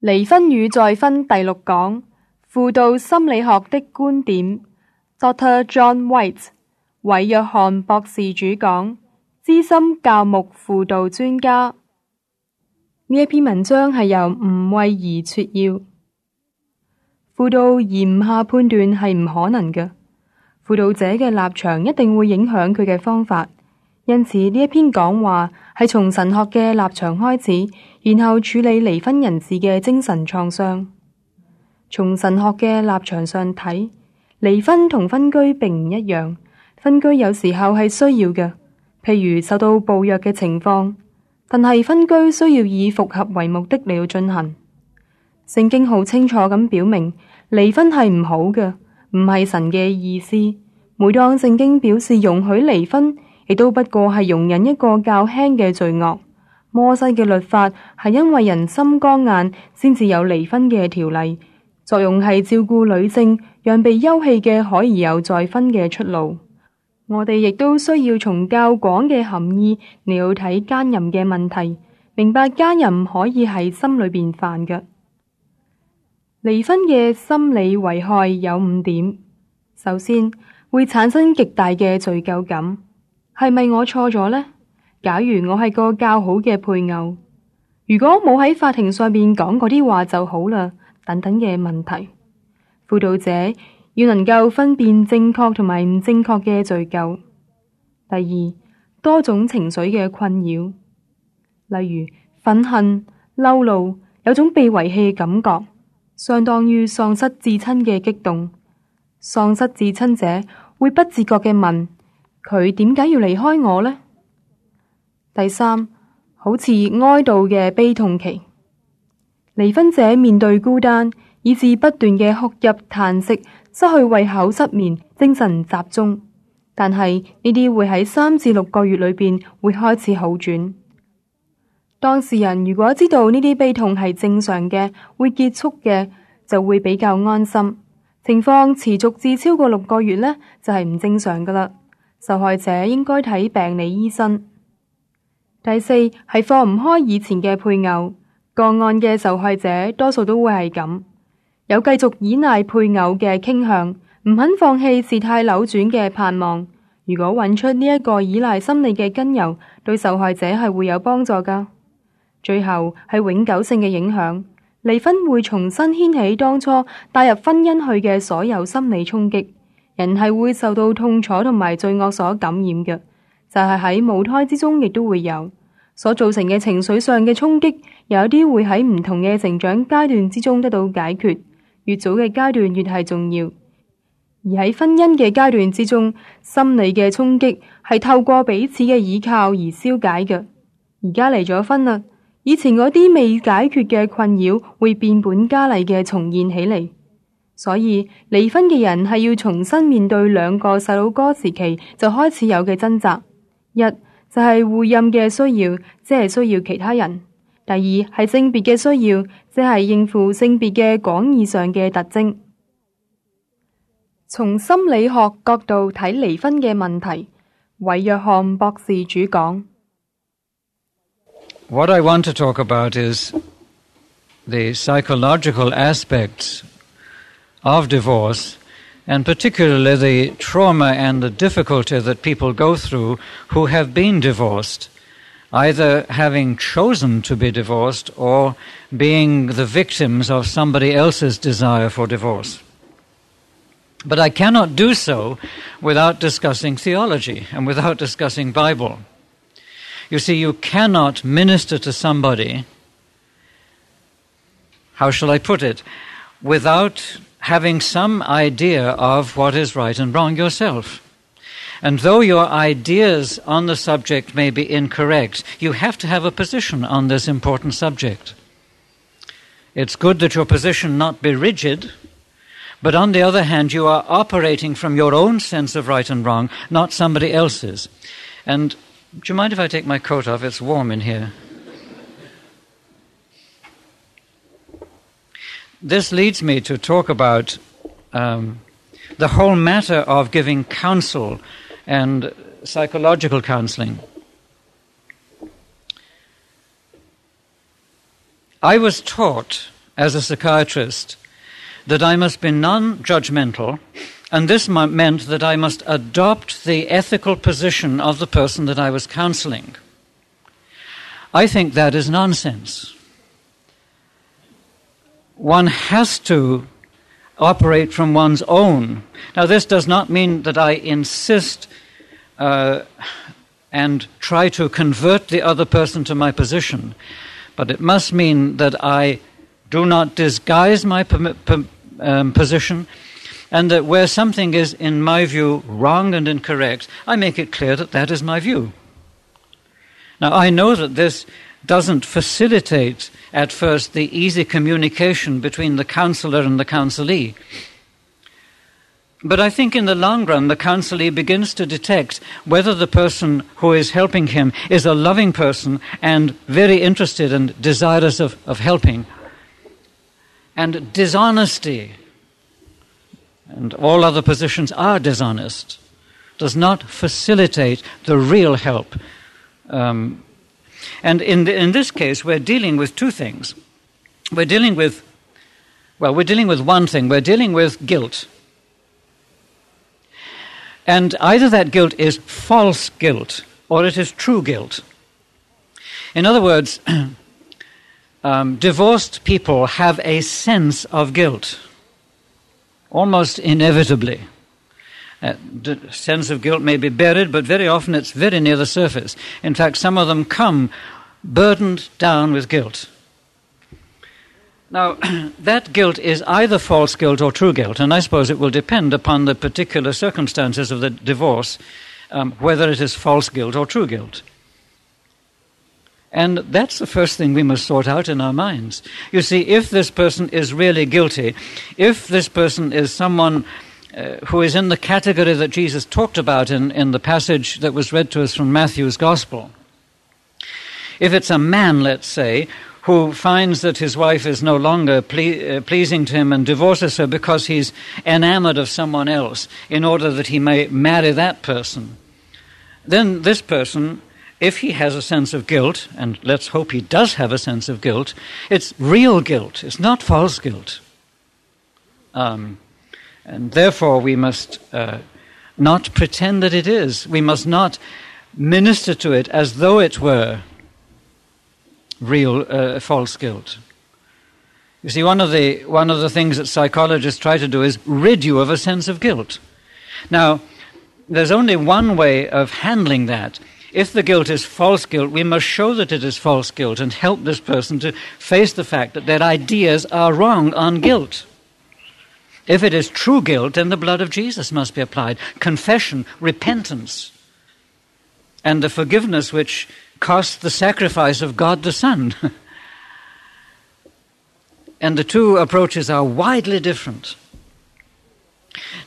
離婚與再婚第六講輔導心理學的觀點，Dr. John White，韋約翰博士主講，資深教牧輔導專家。呢一篇文章係由吳慧儀撮要，輔導而唔下判斷係唔可能嘅，輔導者嘅立場一定會影響佢嘅方法。 因此呢一篇講話係從神學嘅立場開始，然後處理離婚人士嘅精神創傷。從神學嘅立場上睇，離婚同分居並唔一樣。分居有時候係需要嘅，譬如受到暴虐嘅情況，但係分居需要以復合為目的嚟到進行。聖經好清楚咁表明，離婚係唔好嘅，唔係神嘅意思。每當聖經表示容許離婚， 亦都不過係容忍一個較輕嘅罪惡。摩西嘅律法係因為人心剛硬，先至有離婚嘅條例，作用係照顧女性，讓被休棄嘅可以有再婚嘅出路。我哋亦都需要從較廣嘅含義嚟到睇奸淫嘅問題，明白奸淫可以係心裏邊犯嘅。離婚嘅心理危害有五點，首先會產生極大嘅罪疚感。 係咪我錯咗呢？假如我係個較好嘅配偶，如果冇喺法庭上面講嗰啲話就好啦。等等嘅問題，輔導者要能夠分辨正確同埋唔正確嘅罪疚。第二，多種情緒嘅困擾，例如憤恨、嬲怒，有種被遺棄嘅感覺，相當於喪失至親嘅激動。喪失至親者會不自覺嘅問。 佢點解要離開我呢？第三，好似哀悼嘅悲痛期，離婚者面對孤單，以致不斷嘅哭泣、嘆息，失去胃口、失眠、精神集中。但係呢啲會喺三至六個月裏邊會開始好轉。當事人如果知道呢啲悲痛係正常嘅，會結束嘅，就會比較安心。情況持續至超過六個月呢，就係唔正常噶啦。 受害者應該睇病理醫生。第四係放唔開以前嘅配偶，個案嘅受害者多數都會係咁，有繼續依賴配偶嘅傾向，唔肯放棄事態扭轉嘅盼望。如果揾出呢一個依賴心理嘅根由，對受害者係會有幫助噶。最後係永久性嘅影響，離婚會重新掀起當初帶入婚姻去嘅所有心理衝擊。 人係會受到痛楚同埋罪惡所感染嘅，就係喺母胎之中亦都會有所造成嘅情緒上嘅衝擊，有一啲會喺唔同嘅成長階段之中得到解決，越早嘅階段越係重要。而喺婚姻嘅階段之中，心理嘅衝擊係透過彼此嘅依靠而消解嘅。而家離咗婚啦，以前嗰啲未解決嘅困擾會變本加厲嘅重現起嚟。 所以離婚嘅人係要重新面對兩個細佬哥時期就開始有嘅掙扎，一就係互任嘅需要，即係需要其他人；第二係性別嘅需要，即係應付性別嘅廣義上嘅特徵。從心理學角度睇離婚嘅問題，韋約翰博士主講。What I want to talk about is the psychological aspects. of divorce, and particularly the trauma and the difficulty that people go through who have been divorced, either having chosen to be divorced or being the victims of somebody else's desire for divorce. But I cannot do so without discussing theology and without discussing Bible. You see, you cannot minister to somebody, how shall I put it, without having some idea of what is right and wrong yourself. And though your ideas on the subject may be incorrect, you have to have a position on this important subject. It's good that your position not be rigid, but on the other hand, you are operating from your own sense of right and wrong, not somebody else's. And do you mind if I take my coat off? It's warm in here. This leads me to talk about um, the whole matter of giving counsel and psychological counseling. I was taught as a psychiatrist that I must be non judgmental, and this meant that I must adopt the ethical position of the person that I was counseling. I think that is nonsense. One has to operate from one's own. Now, this does not mean that I insist uh, and try to convert the other person to my position, but it must mean that I do not disguise my um, position, and that where something is, in my view, wrong and incorrect, I make it clear that that is my view. Now, I know that this doesn't facilitate at first the easy communication between the counselor and the counselee. But I think in the long run, the counselee begins to detect whether the person who is helping him is a loving person and very interested and desirous of, of helping, and dishonesty, and all other positions are dishonest, does not facilitate the real help. Um, and in, the, in this case, we're dealing with two things. We're dealing with, well, we're dealing with one thing. We're dealing with guilt. And either that guilt is false guilt or it is true guilt. In other words, um, divorced people have a sense of guilt, almost inevitably. Uh, sense of guilt may be buried, but very often it's very near the surface. In fact, some of them come burdened down with guilt. Now, that guilt is either false guilt or true guilt, and I suppose it will depend upon the particular circumstances of the divorce um, whether it is false guilt or true guilt. And that's the first thing we must sort out in our minds. You see, if this person is really guilty, if this person is someone uh, who is in the category that Jesus talked about in, in the passage that was read to us from Matthew's Gospel, if it's a man, let's say, who finds that his wife is no longer ple- uh, pleasing to him and divorces her because he's enamored of someone else in order that he may marry that person, then this person if he has a sense of guilt, and let's hope he does have a sense of guilt, it's real guilt, it's not false guilt. Um, and therefore, we must uh, not pretend that it is. We must not minister to it as though it were real uh, false guilt. You see, one of, the, one of the things that psychologists try to do is rid you of a sense of guilt. Now, there's only one way of handling that if the guilt is false guilt, we must show that it is false guilt and help this person to face the fact that their ideas are wrong on guilt. If it is true guilt, then the blood of Jesus must be applied. Confession, repentance, and the forgiveness which cost the sacrifice of God the Son. and the two approaches are widely different.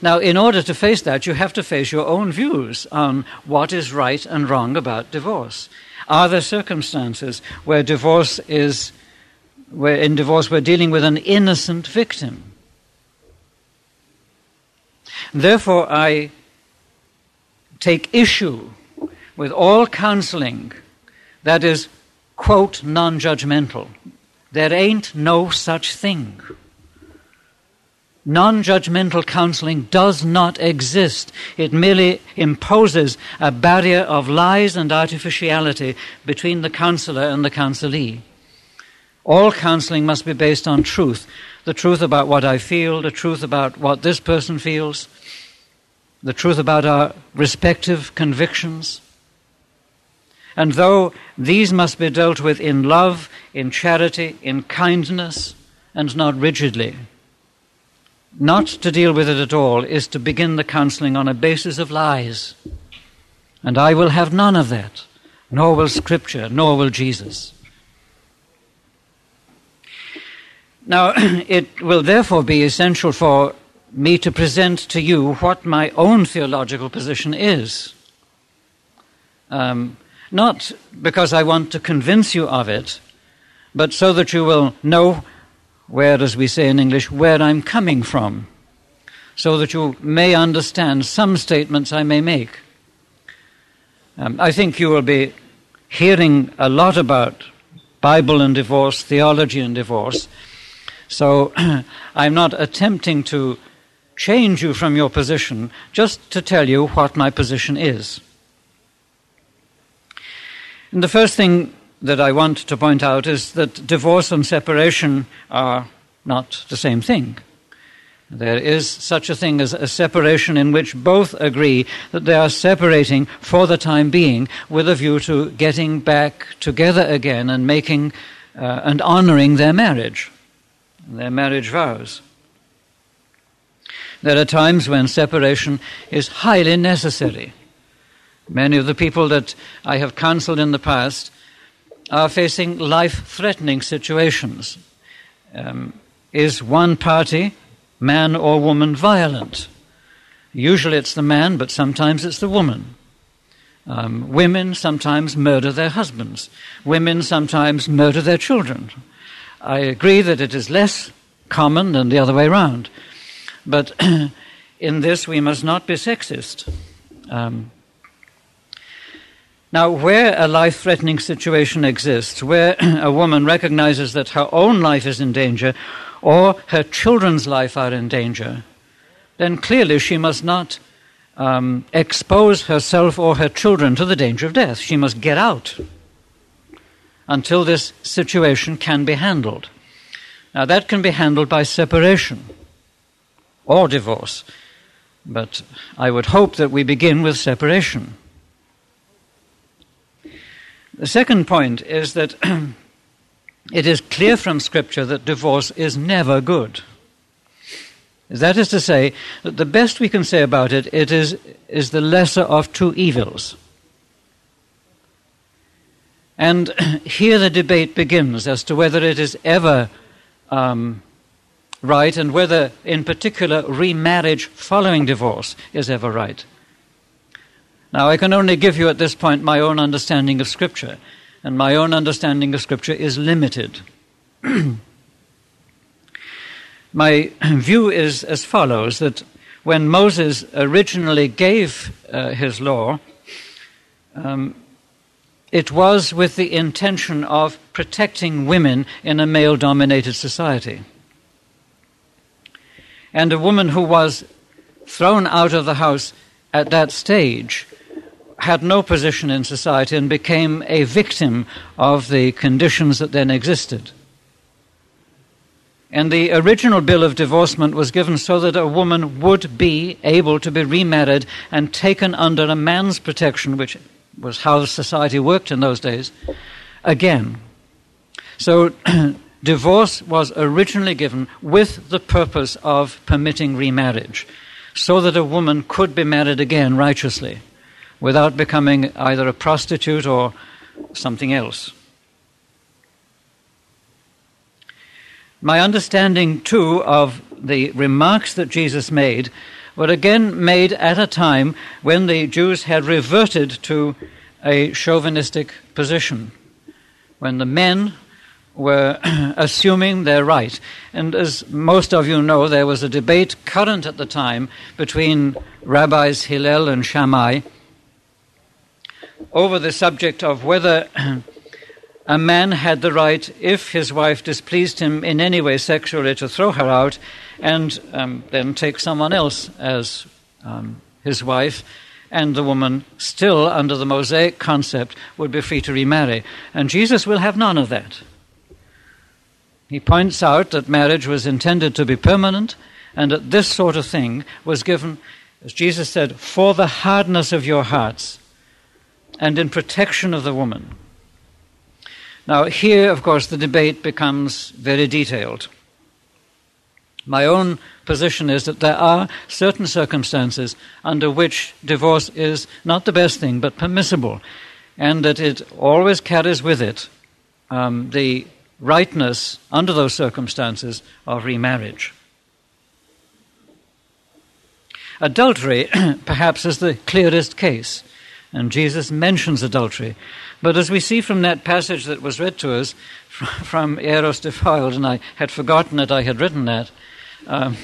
Now, in order to face that, you have to face your own views on what is right and wrong about divorce. Are there circumstances where divorce is, where in divorce we're dealing with an innocent victim? Therefore, I take issue with all counseling that is, quote, non judgmental. There ain't no such thing. Non judgmental counseling does not exist. It merely imposes a barrier of lies and artificiality between the counselor and the counselee. All counseling must be based on truth the truth about what I feel, the truth about what this person feels, the truth about our respective convictions. And though these must be dealt with in love, in charity, in kindness, and not rigidly, not to deal with it at all is to begin the counseling on a basis of lies. And I will have none of that, nor will Scripture, nor will Jesus. Now, it will therefore be essential for me to present to you what my own theological position is. Um, not because I want to convince you of it, but so that you will know where, as we say in English, where I'm coming from, so that you may understand some statements I may make. Um, I think you will be hearing a lot about Bible and divorce, theology and divorce. So I'm not attempting to change you from your position, just to tell you what my position is. And the first thing that I want to point out is that divorce and separation are not the same thing. There is such a thing as a separation in which both agree that they are separating for the time being with a view to getting back together again and making uh, and honoring their marriage, their marriage vows. There are times when separation is highly necessary. Many of the people that I have counseled in the past are facing life threatening situations. Um, is one party man or woman violent? Usually it's the man, but sometimes it's the woman. Um, women sometimes murder their husbands. Women sometimes murder their children. I agree that it is less common than the other way around. But in this, we must not be sexist. Um, now, where a life threatening situation exists, where a woman recognizes that her own life is in danger or her children's life are in danger, then clearly she must not um, expose herself or her children to the danger of death. She must get out until this situation can be handled. Now, that can be handled by separation or divorce, but I would hope that we begin with separation. The second point is that it is clear from Scripture that divorce is never good. That is to say, that the best we can say about it, it is, is the lesser of two evils. And here the debate begins as to whether it is ever um, right and whether, in particular, remarriage following divorce is ever right. Now, I can only give you at this point my own understanding of Scripture, and my own understanding of Scripture is limited. my view is as follows that when Moses originally gave uh, his law, um, it was with the intention of protecting women in a male dominated society. And a woman who was thrown out of the house at that stage had no position in society and became a victim of the conditions that then existed. And the original bill of divorcement was given so that a woman would be able to be remarried and taken under a man's protection, which was how society worked in those days, again. So divorce was originally given with the purpose of permitting remarriage, so that a woman could be married again righteously without becoming either a prostitute or something else. My understanding, too, of the remarks that Jesus made were again made at a time when the Jews had reverted to a chauvinistic position, when the men were assuming their right. And as most of you know, there was a debate current at the time between rabbis Hillel and Shammai over the subject of whether a man had the right, if his wife displeased him in any way sexually, to throw her out and um, then take someone else as um, his wife, and the woman, still under the Mosaic concept, would be free to remarry. And Jesus will have none of that. He points out that marriage was intended to be permanent, and that this sort of thing was given, as Jesus said, for the hardness of your hearts and in protection of the woman. Now, here, of course, the debate becomes very detailed. My own position is that there are certain circumstances under which divorce is not the best thing, but permissible, and that it always carries with it um, the rightness, under those circumstances, of remarriage. Adultery, perhaps, is the clearest case. And Jesus mentions adultery. But as we see from that passage that was read to us from Eros defiled, and I had forgotten that I had written that, um,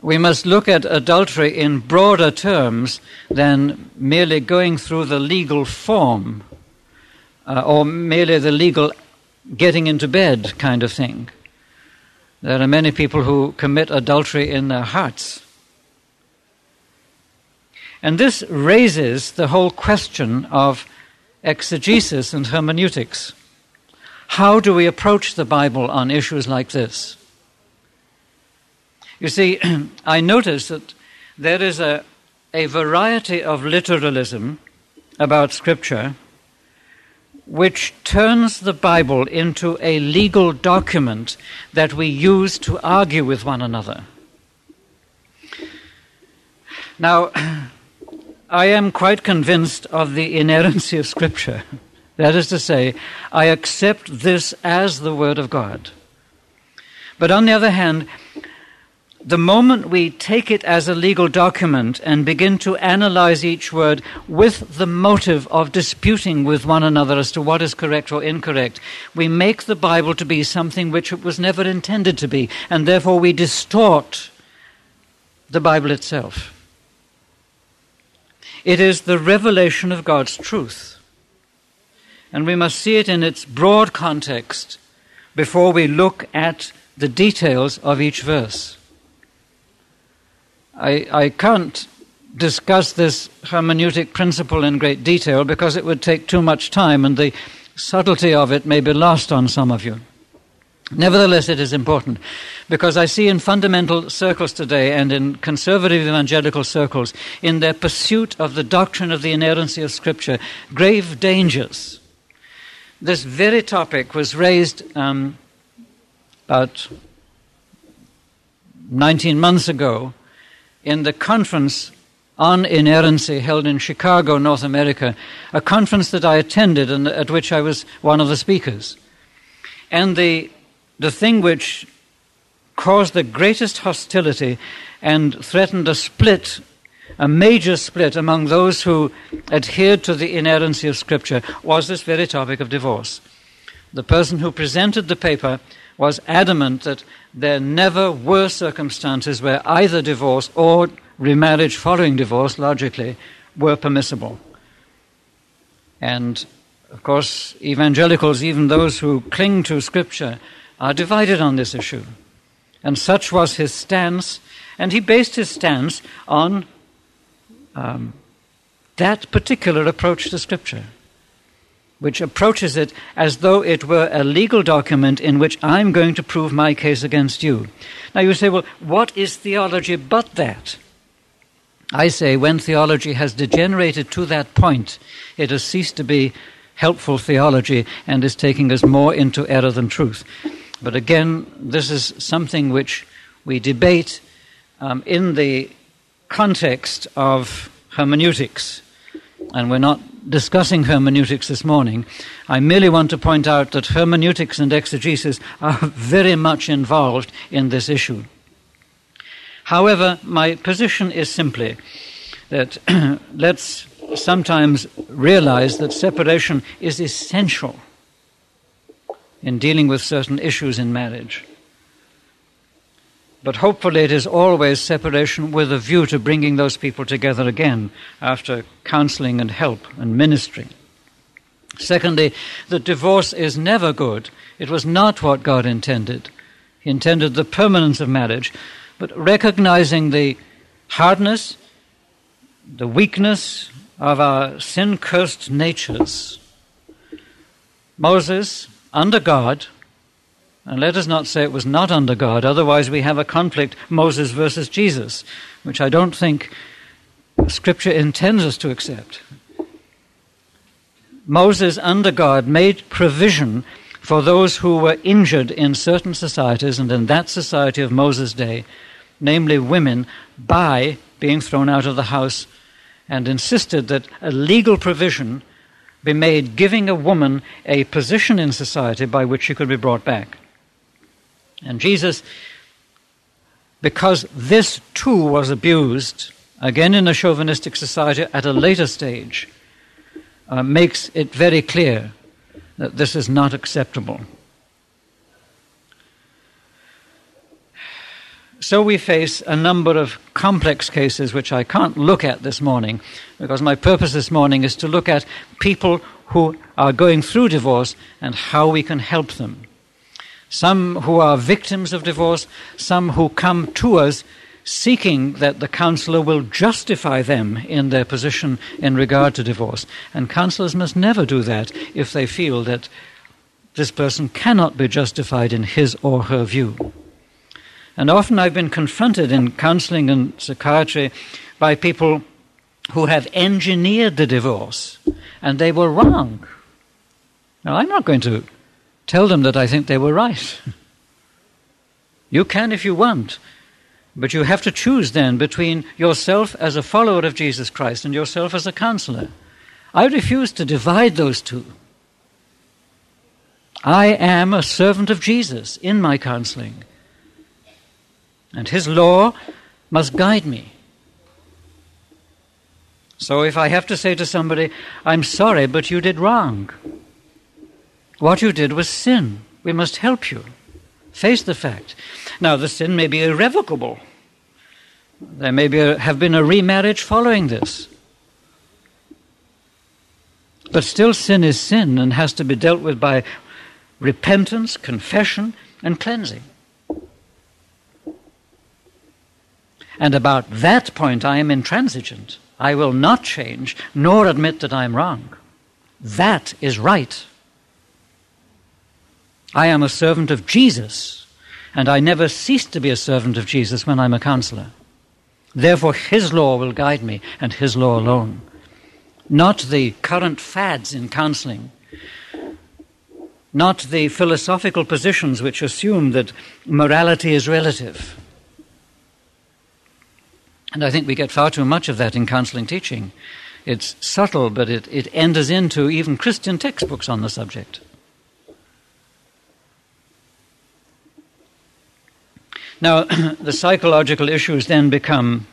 we must look at adultery in broader terms than merely going through the legal form uh, or merely the legal getting into bed kind of thing. There are many people who commit adultery in their hearts. And this raises the whole question of exegesis and hermeneutics. How do we approach the Bible on issues like this? You see, I notice that there is a, a variety of literalism about Scripture which turns the Bible into a legal document that we use to argue with one another. Now, I am quite convinced of the inerrancy of Scripture. That is to say, I accept this as the Word of God. But on the other hand, the moment we take it as a legal document and begin to analyze each word with the motive of disputing with one another as to what is correct or incorrect, we make the Bible to be something which it was never intended to be, and therefore we distort the Bible itself. It is the revelation of God's truth, and we must see it in its broad context before we look at the details of each verse. I, I can't discuss this hermeneutic principle in great detail because it would take too much time and the subtlety of it may be lost on some of you. Nevertheless, it is important because I see in fundamental circles today and in conservative evangelical circles, in their pursuit of the doctrine of the inerrancy of Scripture, grave dangers. This very topic was raised um, about 19 months ago in the conference on inerrancy held in Chicago, North America, a conference that I attended and at which I was one of the speakers. And the, the thing which caused the greatest hostility and threatened a split, a major split among those who adhered to the inerrancy of Scripture, was this very topic of divorce. The person who presented the paper was adamant that there never were circumstances where either divorce or remarriage following divorce, logically, were permissible. And of course, evangelicals, even those who cling to Scripture, are divided on this issue. And such was his stance, and he based his stance on um, that particular approach to Scripture which approaches it as though it were a legal document in which I'm going to prove my case against you. Now you say, well, what is theology but that? I say, when theology has degenerated to that point, it has ceased to be helpful theology and is taking us more into error than truth. But again, this is something which we debate um, in the context of hermeneutics and we're not discussing hermeneutics this morning. I merely want to point out that hermeneutics and exegesis are very much involved in this issue. However, my position is simply that let's sometimes realize that separation is essential in dealing with certain issues in marriage. But hopefully, it is always separation with a view to bringing those people together again after counseling and help and ministry. Secondly, that divorce is never good. It was not what God intended. He intended the permanence of marriage, but recognizing the hardness, the weakness of our sin cursed natures. Moses, under God, and let us not say it was not under God, otherwise, we have a conflict Moses versus Jesus, which I don't think Scripture intends us to accept. Moses, under God, made provision for those who were injured in certain societies, and in that society of Moses' day, namely women, by being thrown out of the house, and insisted that a legal provision be made giving a woman a position in society by which she could be brought back. And Jesus, because this too was abused, again in a chauvinistic society at a later stage, uh, makes it very clear that this is not acceptable. So we face a number of complex cases which I can't look at this morning because my purpose this morning is to look at people who are going through divorce and how we can help them. Some who are victims of divorce, some who come to us seeking that the counselor will justify them in their position in regard to divorce. And counselors must never do that if they feel that this person cannot be justified in his or her view. And often I've been confronted in counseling and psychiatry by people who have engineered the divorce and they were wrong. Now, I'm not going to tell them that I think they were right. You can if you want, but you have to choose then between yourself as a follower of Jesus Christ and yourself as a counselor. I refuse to divide those two. I am a servant of Jesus in my counseling, and his law must guide me. So if I have to say to somebody, I'm sorry, but you did wrong, what you did was sin, we must help you. Face the fact. Now, the sin may be irrevocable. There may be a, have been a remarriage following this. But still, sin is sin and has to be dealt with by repentance, confession, and cleansing. And about that point, I am intransigent. I will not change, nor admit that I am wrong. That is right. I am a servant of Jesus, and I never cease to be a servant of Jesus when I'm a counselor. Therefore, His law will guide me, and His law alone. Not the current fads in counseling, not the philosophical positions which assume that morality is relative. And I think we get far too much of that in counseling teaching. It's subtle, but it, it enters into even Christian textbooks on the subject. Now, the psychological issues then become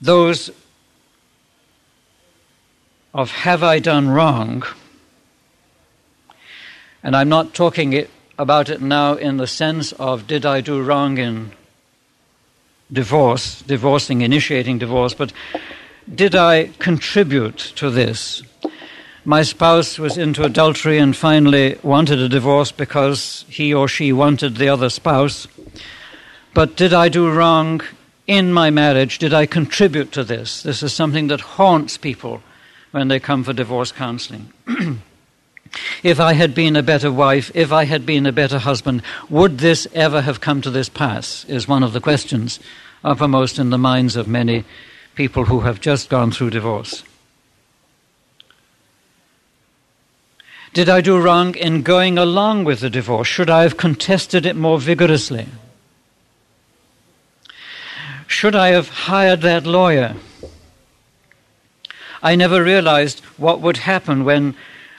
those of have I done wrong? And I'm not talking about it now in the sense of did I do wrong in divorce, divorcing, initiating divorce, but did I contribute to this? My spouse was into adultery and finally wanted a divorce because he or she wanted the other spouse. But did I do wrong in my marriage? Did I contribute to this? This is something that haunts people when they come for divorce counseling. if I had been a better wife, if I had been a better husband, would this ever have come to this pass? Is one of the questions uppermost in the minds of many people who have just gone through divorce. Did I do wrong in going along with the divorce? Should I have contested it more vigorously? Should I have hired that lawyer? I never realized what would happen when,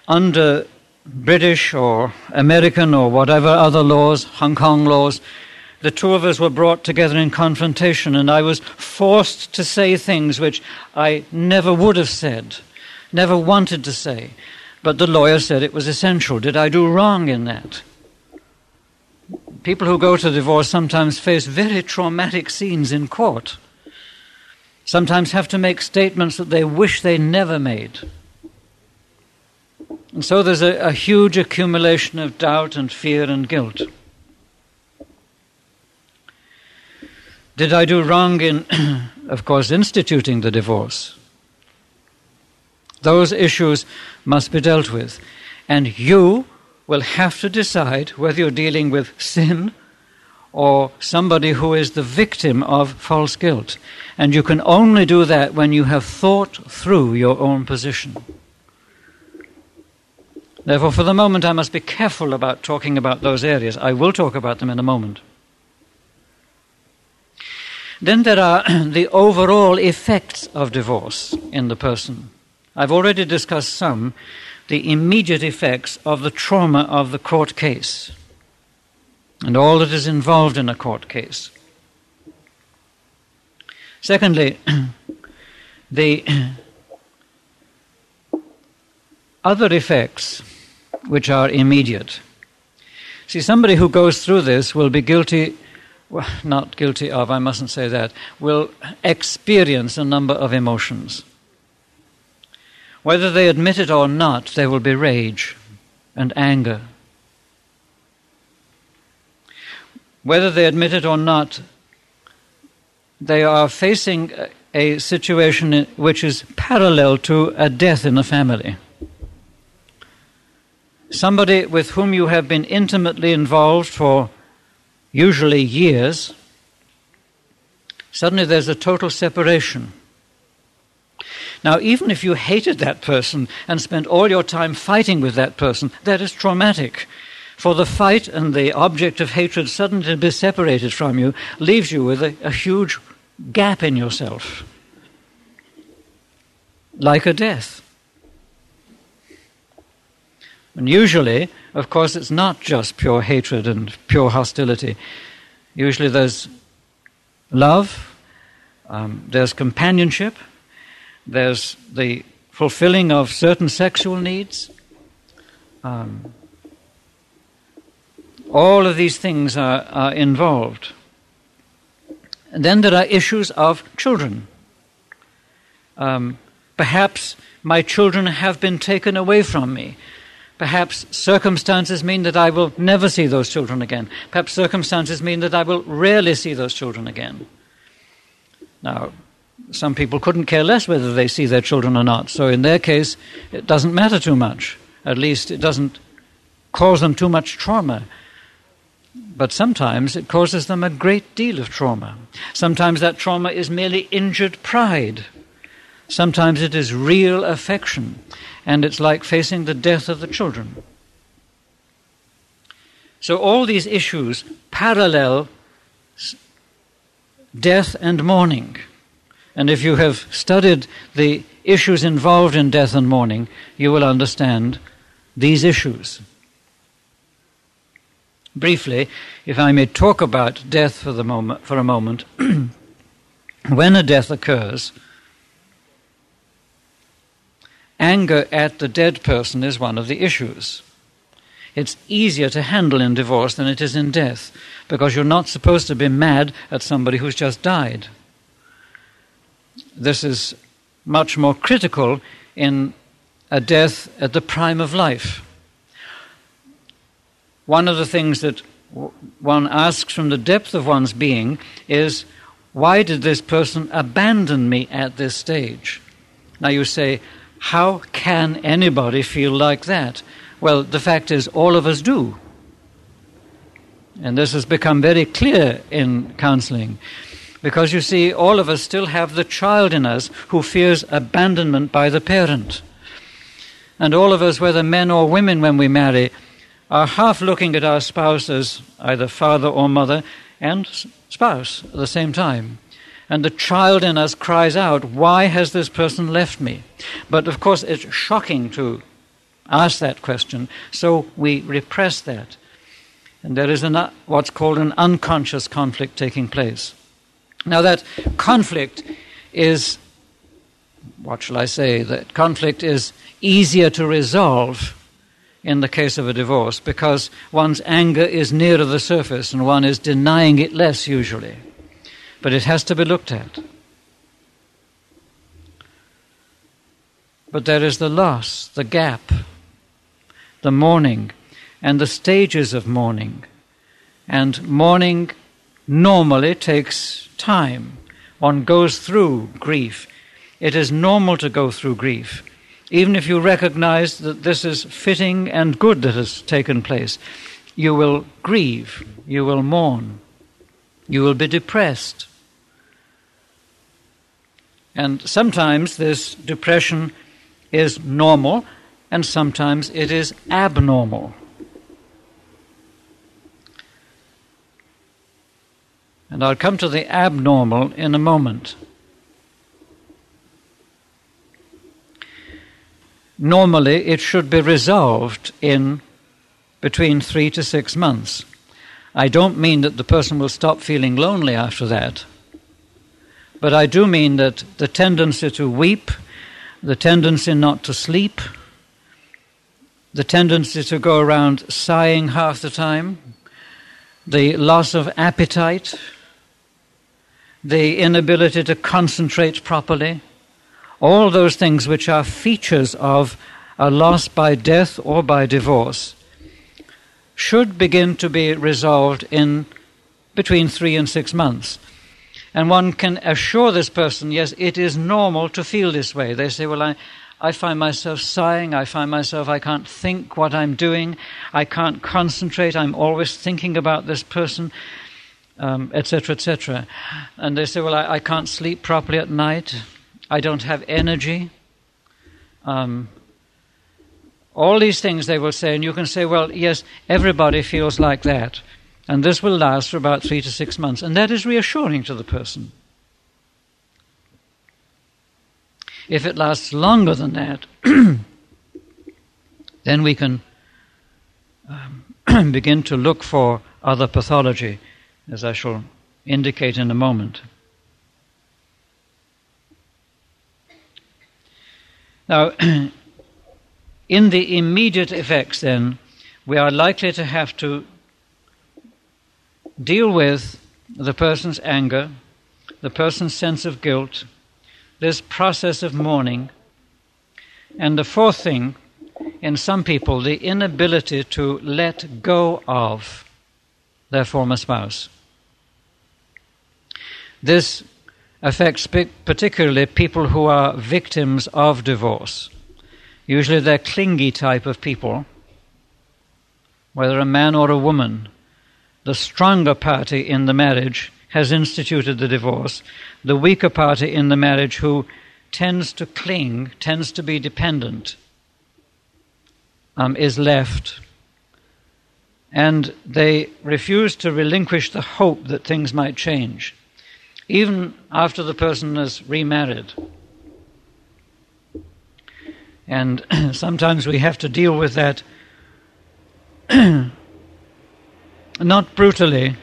under British or American or whatever other laws, Hong Kong laws, the two of us were brought together in confrontation, and I was forced to say things which I never would have said, never wanted to say. But the lawyer said it was essential. Did I do wrong in that? People who go to divorce sometimes face very traumatic scenes in court. Sometimes have to make statements that they wish they never made. And so there's a, a huge accumulation of doubt and fear and guilt. Did I do wrong in, of course, instituting the divorce? Those issues must be dealt with. And you will have to decide whether you're dealing with sin or somebody who is the victim of false guilt. And you can only do that when you have thought through your own position. Therefore, for the moment, I must be careful about talking about those areas. I will talk about them in a moment. Then there are the overall effects of divorce in the person. I've already discussed some, the immediate effects of the trauma of the court case and all that is involved in a court case. Secondly, the other effects which are immediate. See, somebody who goes through this will be guilty, well, not guilty of, I mustn't say that, will experience a number of emotions. Whether they admit it or not, there will be rage and anger. Whether they admit it or not, they are facing a situation which is parallel to a death in the family. Somebody with whom you have been intimately involved for usually years, suddenly there's a total separation. Now, even if you hated that person and spent all your time fighting with that person, that is traumatic. For the fight and the object of hatred suddenly to be separated from you leaves you with a, a huge gap in yourself, like a death. And usually, of course, it's not just pure hatred and pure hostility. Usually there's love, um, there's companionship, there's the fulfilling of certain sexual needs. Um, all of these things are, are involved. And then there are issues of children. Um, perhaps my children have been taken away from me. Perhaps circumstances mean that I will never see those children again. Perhaps circumstances mean that I will rarely see those children again. Now, some people couldn't care less whether they see their children or not, so in their case, it doesn't matter too much. At least it doesn't cause them too much trauma. But sometimes it causes them a great deal of trauma. Sometimes that trauma is merely injured pride. Sometimes it is real affection and it's like facing the death of the children. So, all these issues parallel death and mourning. And if you have studied the issues involved in death and mourning, you will understand these issues. Briefly, if I may talk about death for, the moment, for a moment, when a death occurs, anger at the dead person is one of the issues. It's easier to handle in divorce than it is in death because you're not supposed to be mad at somebody who's just died. This is much more critical in a death at the prime of life. One of the things that one asks from the depth of one's being is why did this person abandon me at this stage? Now you say, how can anybody feel like that? Well, the fact is, all of us do. And this has become very clear in counseling. Because you see, all of us still have the child in us who fears abandonment by the parent. And all of us, whether men or women, when we marry, are half looking at our spouse as either father or mother and spouse at the same time and the child in us cries out, Why has this person left me? But of course, it's shocking to ask that question, so we repress that. And there is an, uh, what's called an unconscious conflict taking place. Now, that conflict is, what shall I say, that conflict is easier to resolve in the case of a divorce because one's anger is nearer the surface and one is denying it less usually but it has to be looked at. But there is the loss, the gap, the mourning, and the stages of mourning. And mourning normally takes time. One goes through grief. It is normal to go through grief. Even if you recognize that this is fitting and good that has taken place, you will grieve, you will mourn, you will be depressed, and sometimes this depression is normal, and sometimes it is abnormal. And I'll come to the abnormal in a moment. Normally, it should be resolved in between three to six months. I don't mean that the person will stop feeling lonely after that. But I do mean that the tendency to weep, the tendency not to sleep, the tendency to go around sighing half the time, the loss of appetite, the inability to concentrate properly, all those things which are features of a loss by death or by divorce should begin to be resolved in between three and six months. And one can assure this person, yes, it is normal to feel this way. They say, well, I, I find myself sighing. I find myself, I can't think what I'm doing. I can't concentrate. I'm always thinking about this person, etc., um, etc. Et and they say, well, I, I, can't sleep properly at night. I don't have energy. Um, all these things they will say, and you can say, well, yes, everybody feels like that. And this will last for about three to six months. And that is reassuring to the person. If it lasts longer than that, then we can um, begin to look for other pathology, as I shall indicate in a moment. Now, in the immediate effects, then, we are likely to have to deal with the person's anger, the person's sense of guilt, this process of mourning, and the fourth thing, in some people, the inability to let go of their former spouse. This affects particularly people who are victims of divorce. Usually they're clingy type of people, whether a man or a woman. The stronger party in the marriage has instituted the divorce. The weaker party in the marriage, who tends to cling, tends to be dependent, um, is left. And they refuse to relinquish the hope that things might change, even after the person has remarried. And sometimes we have to deal with that not brutally,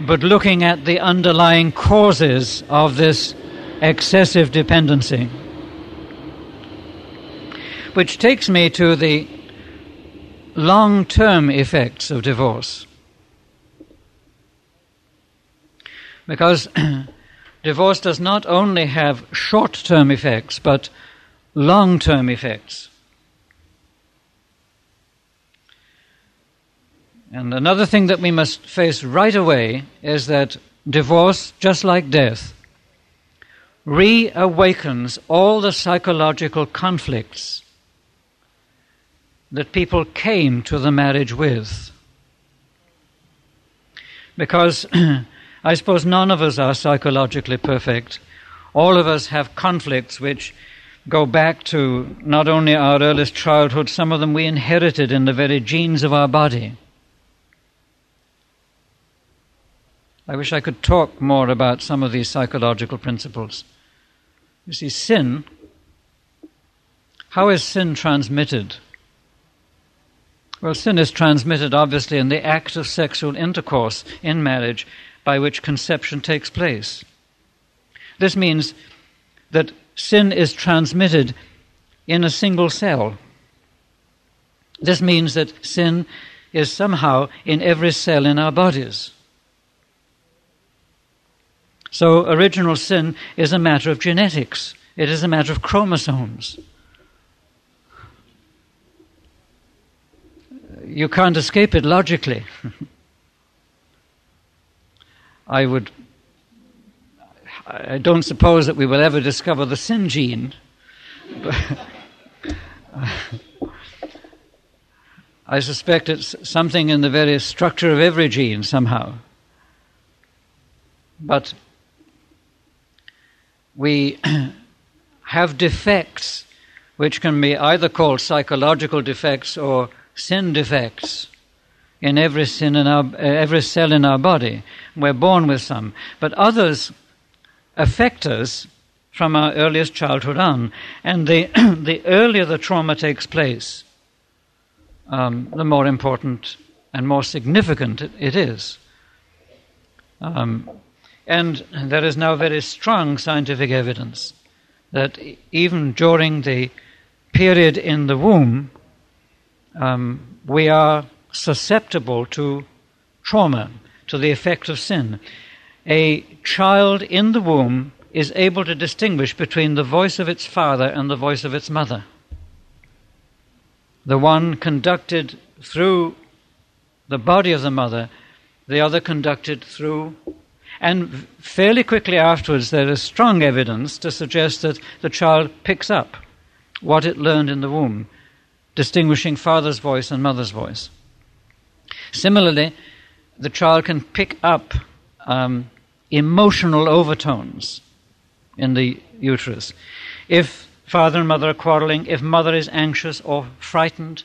but looking at the underlying causes of this excessive dependency. Which takes me to the long term effects of divorce. Because divorce does not only have short term effects, but long term effects. And another thing that we must face right away is that divorce, just like death, reawakens all the psychological conflicts that people came to the marriage with. Because I suppose none of us are psychologically perfect. All of us have conflicts which go back to not only our earliest childhood, some of them we inherited in the very genes of our body. I wish I could talk more about some of these psychological principles. You see, sin, how is sin transmitted? Well, sin is transmitted obviously in the act of sexual intercourse in marriage by which conception takes place. This means that sin is transmitted in a single cell. This means that sin is somehow in every cell in our bodies. So, original sin is a matter of genetics, it is a matter of chromosomes. You can't escape it logically. I would I don't suppose that we will ever discover the sin gene. I suspect it's something in the very structure of every gene somehow. But we have defects which can be either called psychological defects or sin defects in every sin in our every cell in our body. We're born with some, but others affect us from our earliest childhood on. And the, the earlier the trauma takes place, um, the more important and more significant it, it is. Um, and there is now very strong scientific evidence that even during the period in the womb, um, we are susceptible to trauma, to the effect of sin a child in the womb is able to distinguish between the voice of its father and the voice of its mother. The one conducted through the body of the mother, the other conducted through. And fairly quickly afterwards, there is strong evidence to suggest that the child picks up what it learned in the womb, distinguishing father's voice and mother's voice. Similarly, the child can pick up um, emotional overtones in the uterus. If father and mother are quarreling, if mother is anxious or frightened,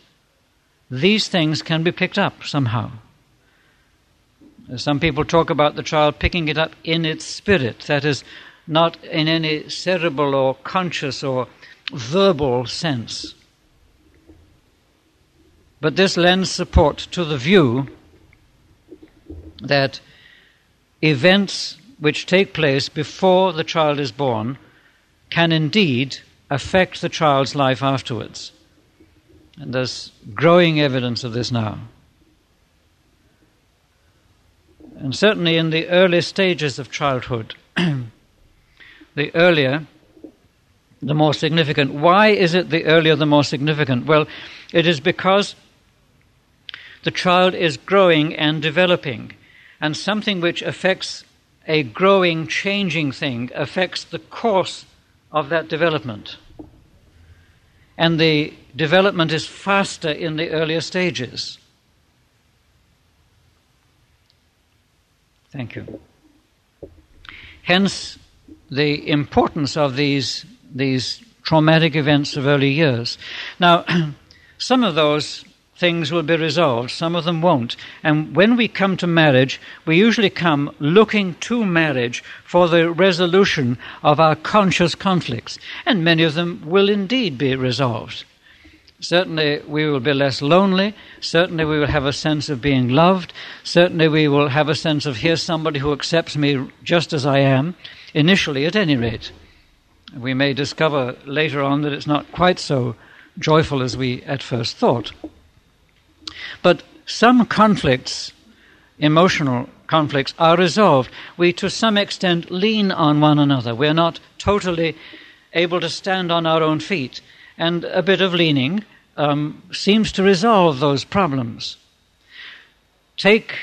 these things can be picked up somehow. Some people talk about the child picking it up in its spirit, that is, not in any cerebral or conscious or verbal sense. But this lends support to the view that events which take place before the child is born can indeed affect the child's life afterwards. And there's growing evidence of this now. And certainly in the early stages of childhood, the earlier, the more significant. Why is it the earlier, the more significant? Well, it is because the child is growing and developing, and something which affects a growing, changing thing affects the course of that development. And the development is faster in the earlier stages. Thank you. Hence, the importance of these, these traumatic events of early years. Now, some of those things will be resolved, some of them won't. And when we come to marriage, we usually come looking to marriage for the resolution of our conscious conflicts, and many of them will indeed be resolved. Certainly, we will be less lonely. Certainly, we will have a sense of being loved. Certainly, we will have a sense of here's somebody who accepts me just as I am, initially, at any rate. We may discover later on that it's not quite so joyful as we at first thought. But some conflicts, emotional conflicts, are resolved. We, to some extent, lean on one another. We're not totally able to stand on our own feet. And a bit of leaning um, seems to resolve those problems. Take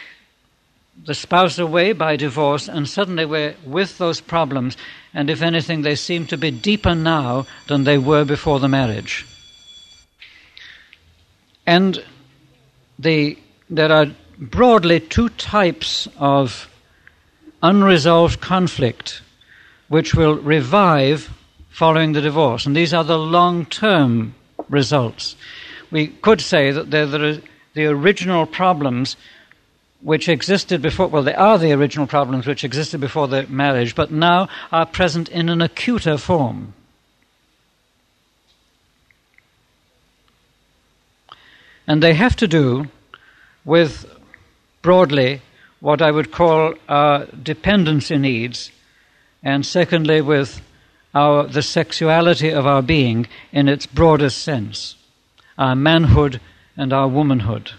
the spouse away by divorce, and suddenly we're with those problems, and if anything, they seem to be deeper now than they were before the marriage. And the, there are broadly two types of unresolved conflict which will revive following the divorce, and these are the long term results. We could say that they're the, the original problems which existed before, well, they are the original problems which existed before the marriage, but now are present in an acuter form. And they have to do with, broadly, what I would call our dependency needs, and secondly, with our, the sexuality of our being in its broadest sense, our manhood and our womanhood.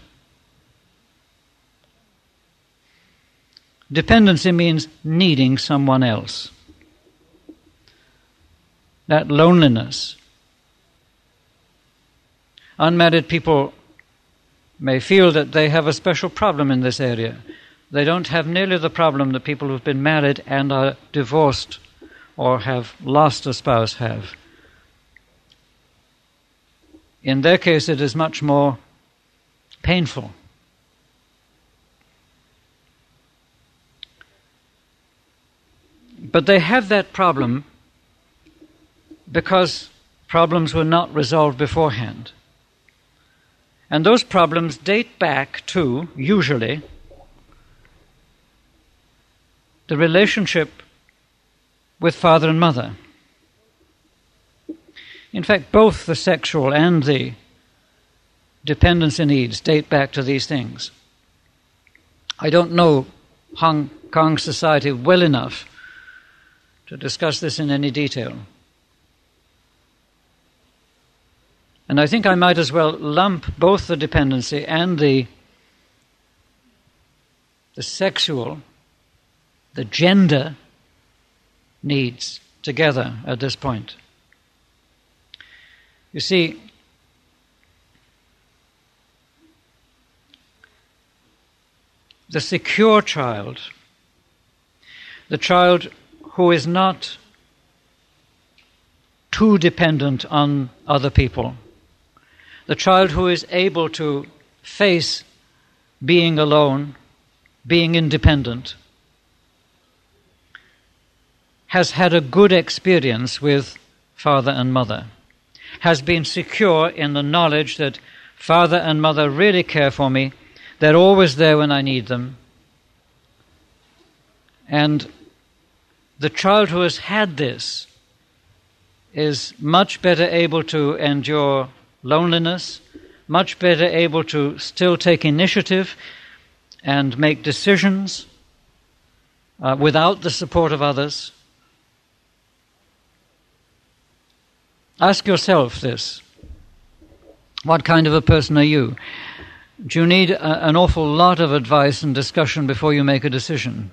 Dependency means needing someone else. That loneliness. Unmarried people may feel that they have a special problem in this area. They don't have nearly the problem that people who've been married and are divorced or have lost a spouse have. In their case, it is much more painful. But they have that problem because problems were not resolved beforehand. And those problems date back to, usually, the relationship with father and mother. In fact, both the sexual and the dependency needs date back to these things. I don't know Hong Kong society well enough to discuss this in any detail. And I think I might as well lump both the dependency and the, the sexual, the gender needs together at this point. You see, the secure child, the child who is not too dependent on other people, the child who is able to face being alone, being independent, has had a good experience with father and mother, has been secure in the knowledge that father and mother really care for me, they're always there when I need them. And the child who has had this is much better able to endure loneliness, much better able to still take initiative and make decisions uh, without the support of others. Ask yourself this what kind of a person are you? Do you need a, an awful lot of advice and discussion before you make a decision?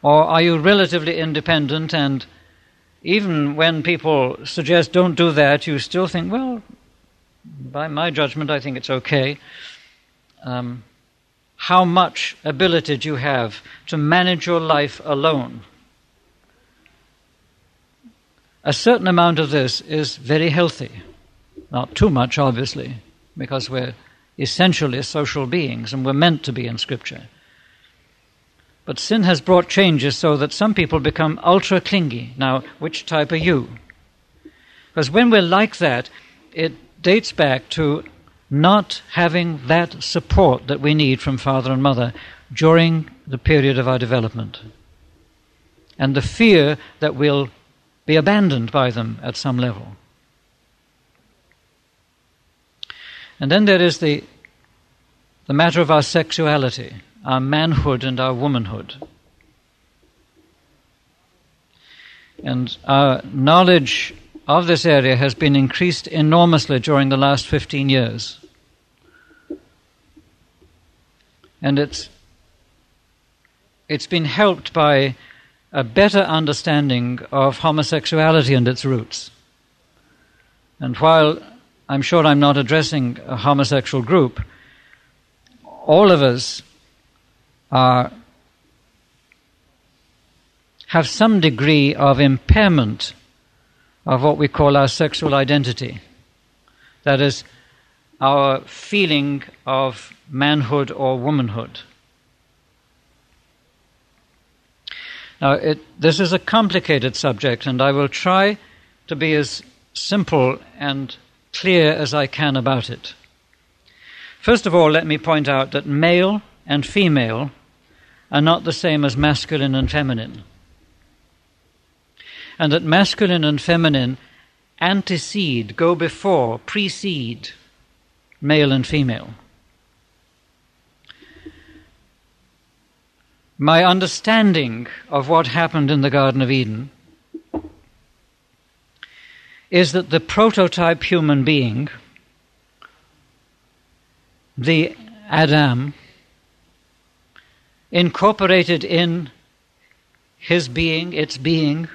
Or are you relatively independent and even when people suggest don't do that, you still think, well, by my judgment, I think it's okay. Um, how much ability do you have to manage your life alone? A certain amount of this is very healthy. Not too much, obviously, because we're essentially social beings and we're meant to be in Scripture. But sin has brought changes so that some people become ultra clingy. Now, which type are you? Because when we're like that, it dates back to not having that support that we need from father and mother during the period of our development. And the fear that we'll be abandoned by them at some level. And then there is the, the matter of our sexuality, our manhood and our womanhood. And our knowledge of this area has been increased enormously during the last 15 years. And it's, it's been helped by a better understanding of homosexuality and its roots. And while I'm sure I'm not addressing a homosexual group, all of us are, have some degree of impairment of what we call our sexual identity. That is, our feeling of manhood or womanhood. Now, it, this is a complicated subject, and I will try to be as simple and clear as I can about it. First of all, let me point out that male and female are not the same as masculine and feminine, and that masculine and feminine antecede, go before, precede male and female. My understanding of what happened in the Garden of Eden is that the prototype human being, the Adam, incorporated in his being, its being,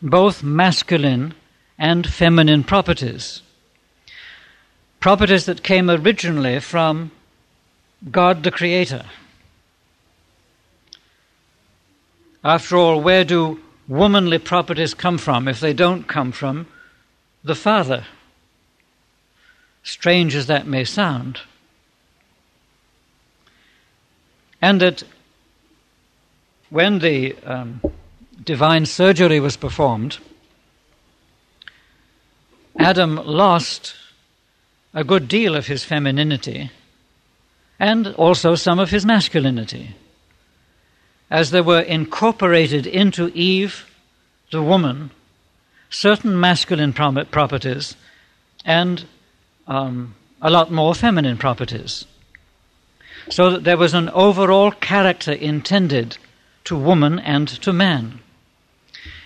both masculine and feminine properties. Properties that came originally from God the Creator. After all, where do womanly properties come from if they don't come from the Father? Strange as that may sound. And that when the um, divine surgery was performed, Adam lost a good deal of his femininity and also some of his masculinity as there were incorporated into Eve, the woman, certain masculine properties and um, a lot more feminine properties. So that there was an overall character intended to woman and to man.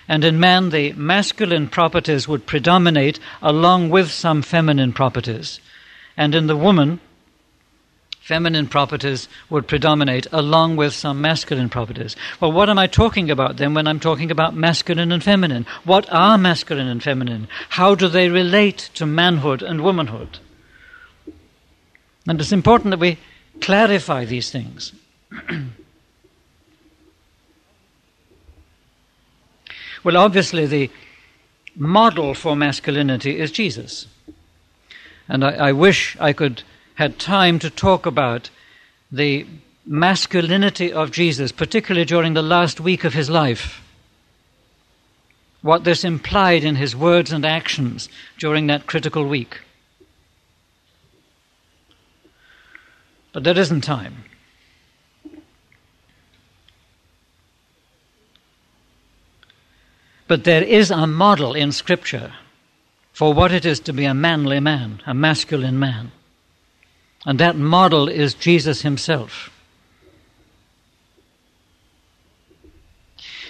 And in man, the masculine properties would predominate along with some feminine properties. And in the woman, feminine properties would predominate along with some masculine properties. Well, what am I talking about then when I'm talking about masculine and feminine? What are masculine and feminine? How do they relate to manhood and womanhood? And it's important that we clarify these things. well, obviously, the model for masculinity is Jesus. And I, I wish I could had time to talk about the masculinity of Jesus, particularly during the last week of his life. What this implied in his words and actions during that critical week. But there isn't time. But there is a model in Scripture for what it is to be a manly man, a masculine man. And that model is Jesus himself.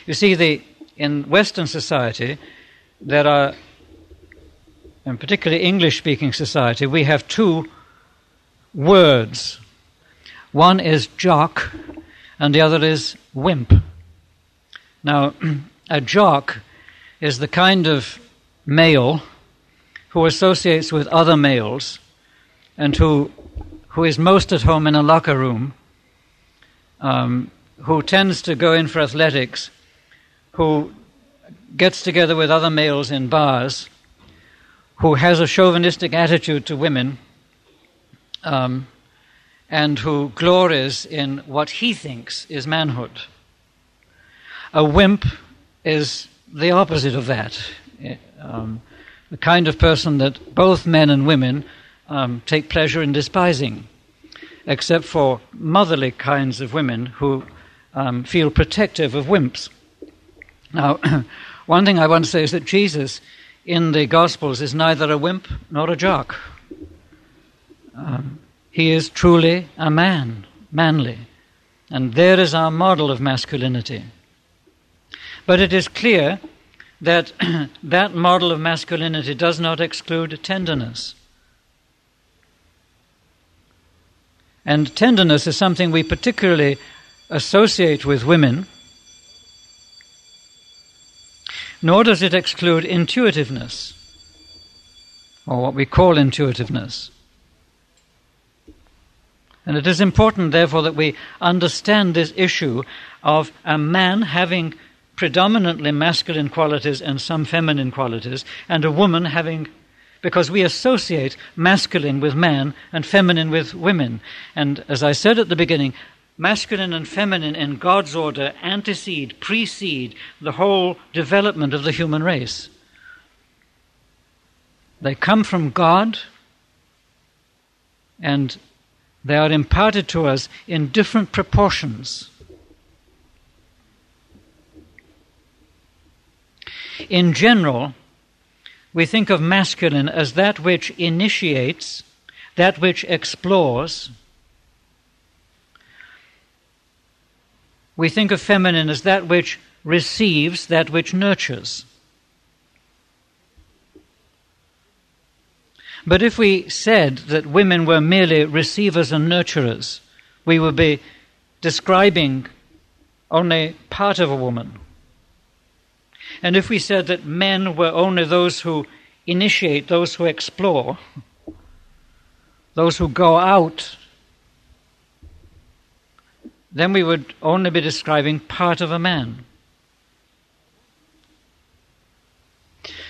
You see, the, in Western society, there are, in particularly English speaking society, we have two words. One is jock, and the other is wimp. Now, a jock is the kind of male who associates with other males and who, who is most at home in a locker room, um, who tends to go in for athletics, who gets together with other males in bars, who has a chauvinistic attitude to women, um, and who glories in what he thinks is manhood. A wimp is the opposite of that. Um, the kind of person that both men and women um, take pleasure in despising, except for motherly kinds of women who um, feel protective of wimps. Now, one thing I want to say is that Jesus in the Gospels is neither a wimp nor a jock. Um, he is truly a man, manly. And there is our model of masculinity. But it is clear that that model of masculinity does not exclude tenderness. And tenderness is something we particularly associate with women, nor does it exclude intuitiveness, or what we call intuitiveness. And it is important, therefore, that we understand this issue of a man having predominantly masculine qualities and some feminine qualities, and a woman having, because we associate masculine with man and feminine with women. And as I said at the beginning, masculine and feminine in God's order antecede, precede the whole development of the human race. They come from God and they are imparted to us in different proportions. In general, we think of masculine as that which initiates, that which explores. We think of feminine as that which receives, that which nurtures. But if we said that women were merely receivers and nurturers, we would be describing only part of a woman. And if we said that men were only those who initiate, those who explore, those who go out, then we would only be describing part of a man.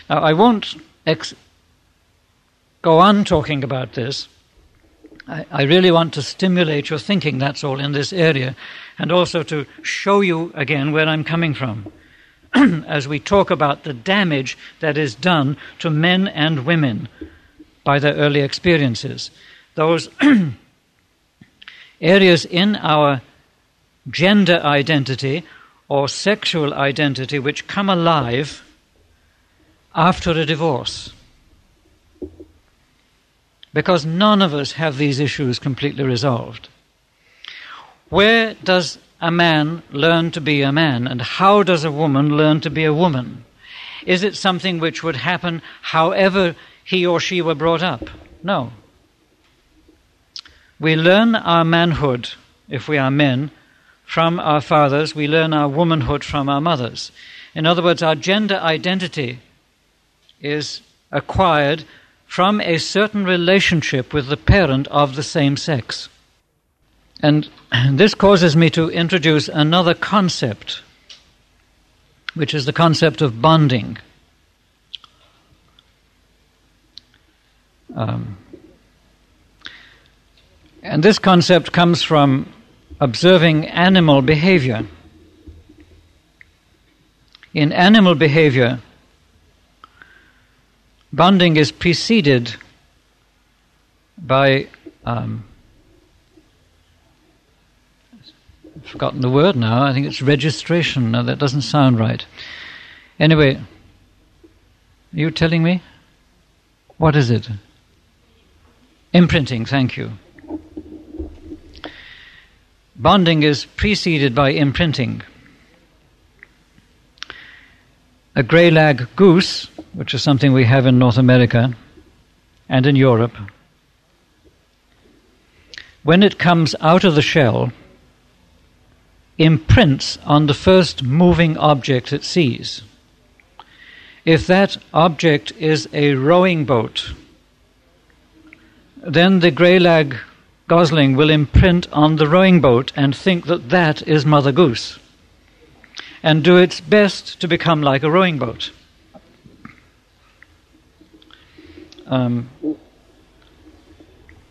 Now, I won't ex- go on talking about this. I, I really want to stimulate your thinking, that's all, in this area, and also to show you again where I'm coming from. as we talk about the damage that is done to men and women by their early experiences. Those areas in our gender identity or sexual identity which come alive after a divorce. Because none of us have these issues completely resolved. Where does a man learn to be a man, and how does a woman learn to be a woman? Is it something which would happen however he or she were brought up? No. We learn our manhood, if we are men, from our fathers. We learn our womanhood from our mothers. In other words, our gender identity is acquired from a certain relationship with the parent of the same sex. And this causes me to introduce another concept, which is the concept of bonding. Um, and this concept comes from observing animal behavior. In animal behavior, bonding is preceded by um, I've forgotten the word now. I think it's registration. No, that doesn't sound right. Anyway, are you telling me? What is it? Imprinting, thank you. Bonding is preceded by imprinting. A grey lag goose, which is something we have in North America and in Europe, when it comes out of the shell, imprints on the first moving object it sees. If that object is a rowing boat, then the grey lag gosling will imprint on the rowing boat and think that that is Mother Goose and do its best to become like a rowing boat. Um,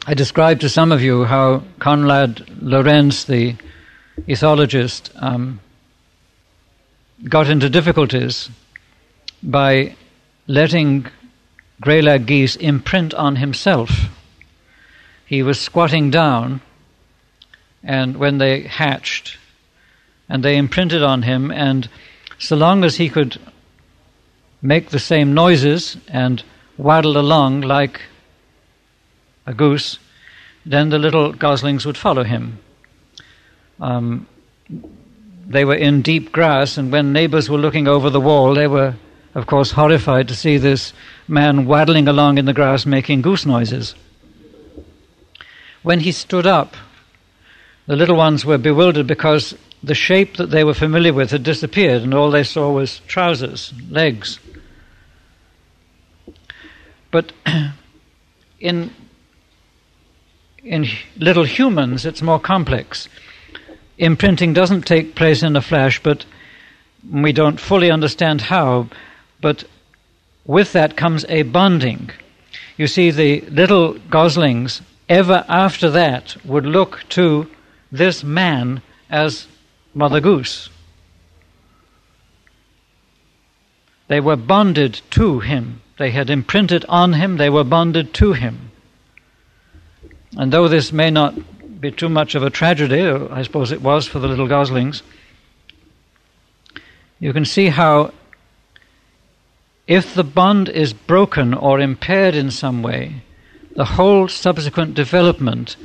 I described to some of you how Konrad Lorenz, the ethologist, um, got into difficulties by letting grey lag geese imprint on himself he was squatting down, and when they hatched, and they imprinted on him, and so long as he could make the same noises and waddle along like a goose, then the little goslings would follow him. Um, they were in deep grass, and when neighbors were looking over the wall, they were, of course, horrified to see this man waddling along in the grass making goose noises. When he stood up, the little ones were bewildered because the shape that they were familiar with had disappeared, and all they saw was trousers, legs. But in in little humans, it's more complex. Imprinting doesn't take place in a flash, but we don't fully understand how. But with that comes a bonding. You see, the little goslings ever after that would look to this man as Mother Goose. They were bonded to him. They had imprinted on him, they were bonded to him. And though this may not be too much of a tragedy, I suppose it was for the little goslings, you can see how if the bond is broken or impaired in some way, the whole subsequent development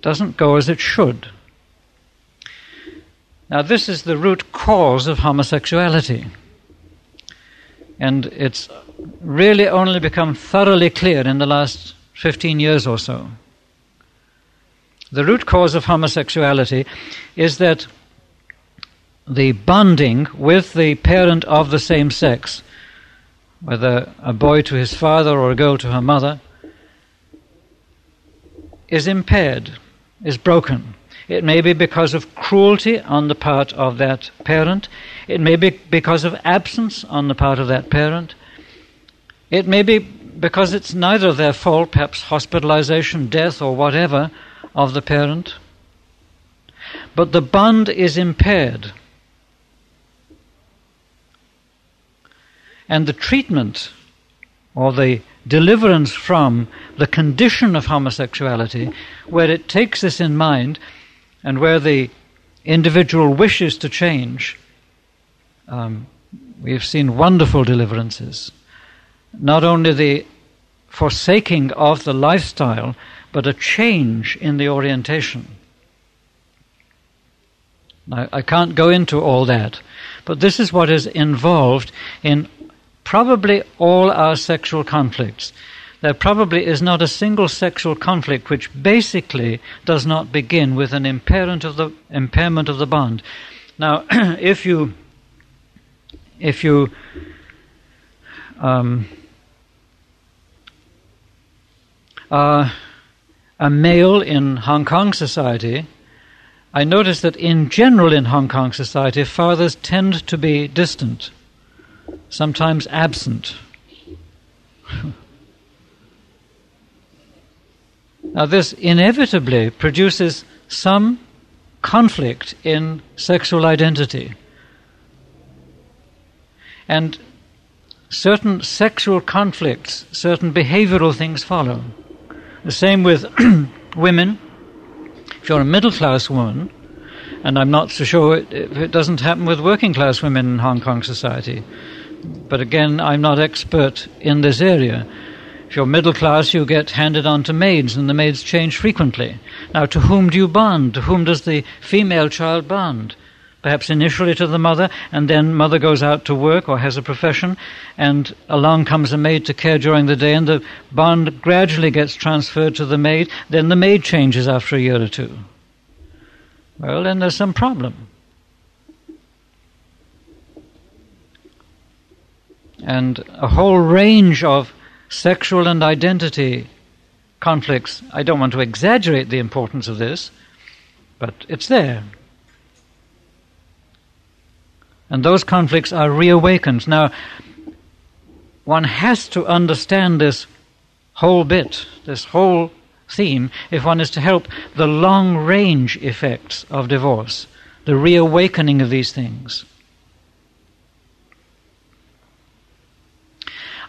doesn't go as it should. Now, this is the root cause of homosexuality. And it's really only become thoroughly clear in the last 15 years or so. The root cause of homosexuality is that the bonding with the parent of the same sex, whether a boy to his father or a girl to her mother, is impaired, is broken. It may be because of cruelty on the part of that parent. It may be because of absence on the part of that parent. It may be because it's neither their fault, perhaps hospitalization, death, or whatever of the parent. But the bond is impaired. And the treatment or the deliverance from the condition of homosexuality, where it takes this in mind and where the individual wishes to change, um, we have seen wonderful deliverances. Not only the forsaking of the lifestyle, but a change in the orientation. Now, I can't go into all that, but this is what is involved in probably all our sexual conflicts. there probably is not a single sexual conflict which basically does not begin with an impairment of the impairment of the bond. Now, if you if you um, are a male in Hong Kong society, I notice that in general in Hong Kong society, fathers tend to be distant, sometimes absent. now, this inevitably produces some conflict in sexual identity. And certain sexual conflicts, certain behavioral things follow. The same with women. If you're a middle class woman, and I'm not so sure it, it doesn't happen with working class women in Hong Kong society, but again, I'm not expert in this area. If you're middle class, you get handed on to maids, and the maids change frequently. Now, to whom do you bond? To whom does the female child bond? Perhaps initially to the mother, and then mother goes out to work or has a profession, and along comes a maid to care during the day, and the bond gradually gets transferred to the maid. Then the maid changes after a year or two. Well, then there's some problem. And a whole range of sexual and identity conflicts. I don't want to exaggerate the importance of this, but it's there. And those conflicts are reawakened. Now, one has to understand this whole bit, this whole theme, if one is to help the long range effects of divorce, the reawakening of these things.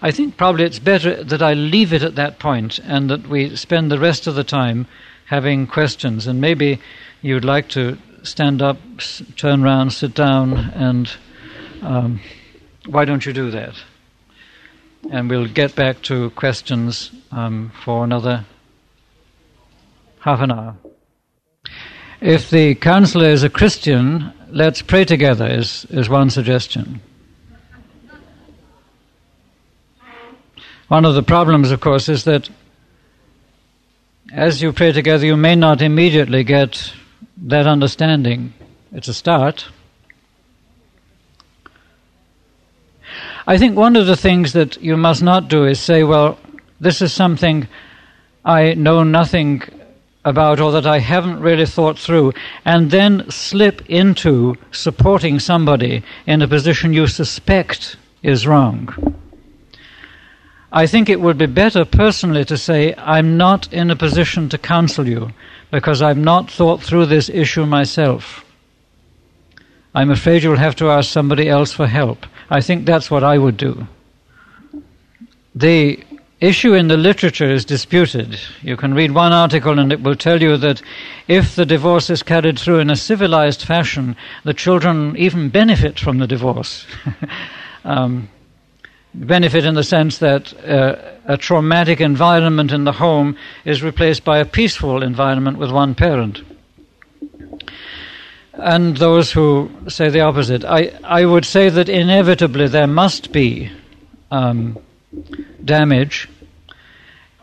I think probably it's better that I leave it at that point and that we spend the rest of the time having questions. And maybe you'd like to stand up, s- turn around, sit down, and um, why don't you do that? And we'll get back to questions um, for another half an hour. If the counselor is a Christian, let's pray together, is, is one suggestion. One of the problems, of course, is that as you pray together, you may not immediately get that understanding. It's a start. I think one of the things that you must not do is say, well, this is something I know nothing about or that I haven't really thought through, and then slip into supporting somebody in a position you suspect is wrong. I think it would be better personally to say, I'm not in a position to counsel you because I've not thought through this issue myself. I'm afraid you'll have to ask somebody else for help. I think that's what I would do. The issue in the literature is disputed. You can read one article and it will tell you that if the divorce is carried through in a civilized fashion, the children even benefit from the divorce. um, benefit in the sense that uh, a traumatic environment in the home is replaced by a peaceful environment with one parent. And those who say the opposite. I, I would say that inevitably there must be um, damage.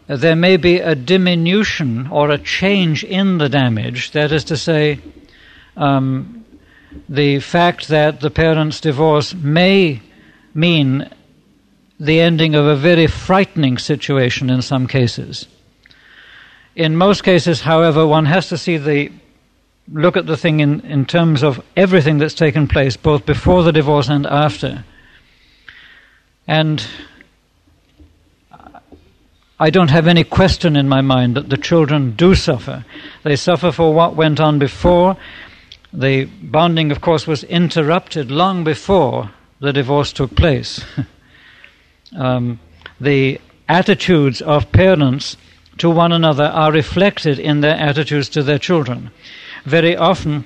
There may be a diminution or a change in the damage. That is to say, um, the fact that the parent's divorce may mean the ending of a very frightening situation in some cases. In most cases, however, one has to see the look at the thing in, in terms of everything that's taken place, both before the divorce and after. And I don't have any question in my mind that the children do suffer. They suffer for what went on before. The bonding, of course, was interrupted long before the divorce took place. um, the attitudes of parents to one another are reflected in their attitudes to their children. Very often,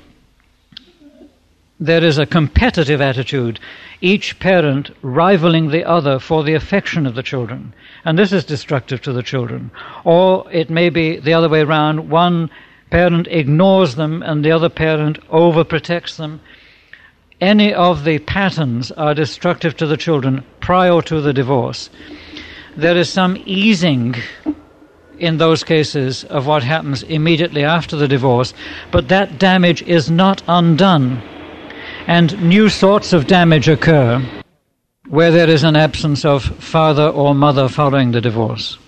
there is a competitive attitude, each parent rivaling the other for the affection of the children. And this is destructive to the children. Or it may be the other way around one parent ignores them and the other parent overprotects them. Any of the patterns are destructive to the children prior to the divorce. there is some easing in those cases of what happens immediately after the divorce, but that damage is not undone. And new sorts of damage occur where there is an absence of father or mother following the divorce.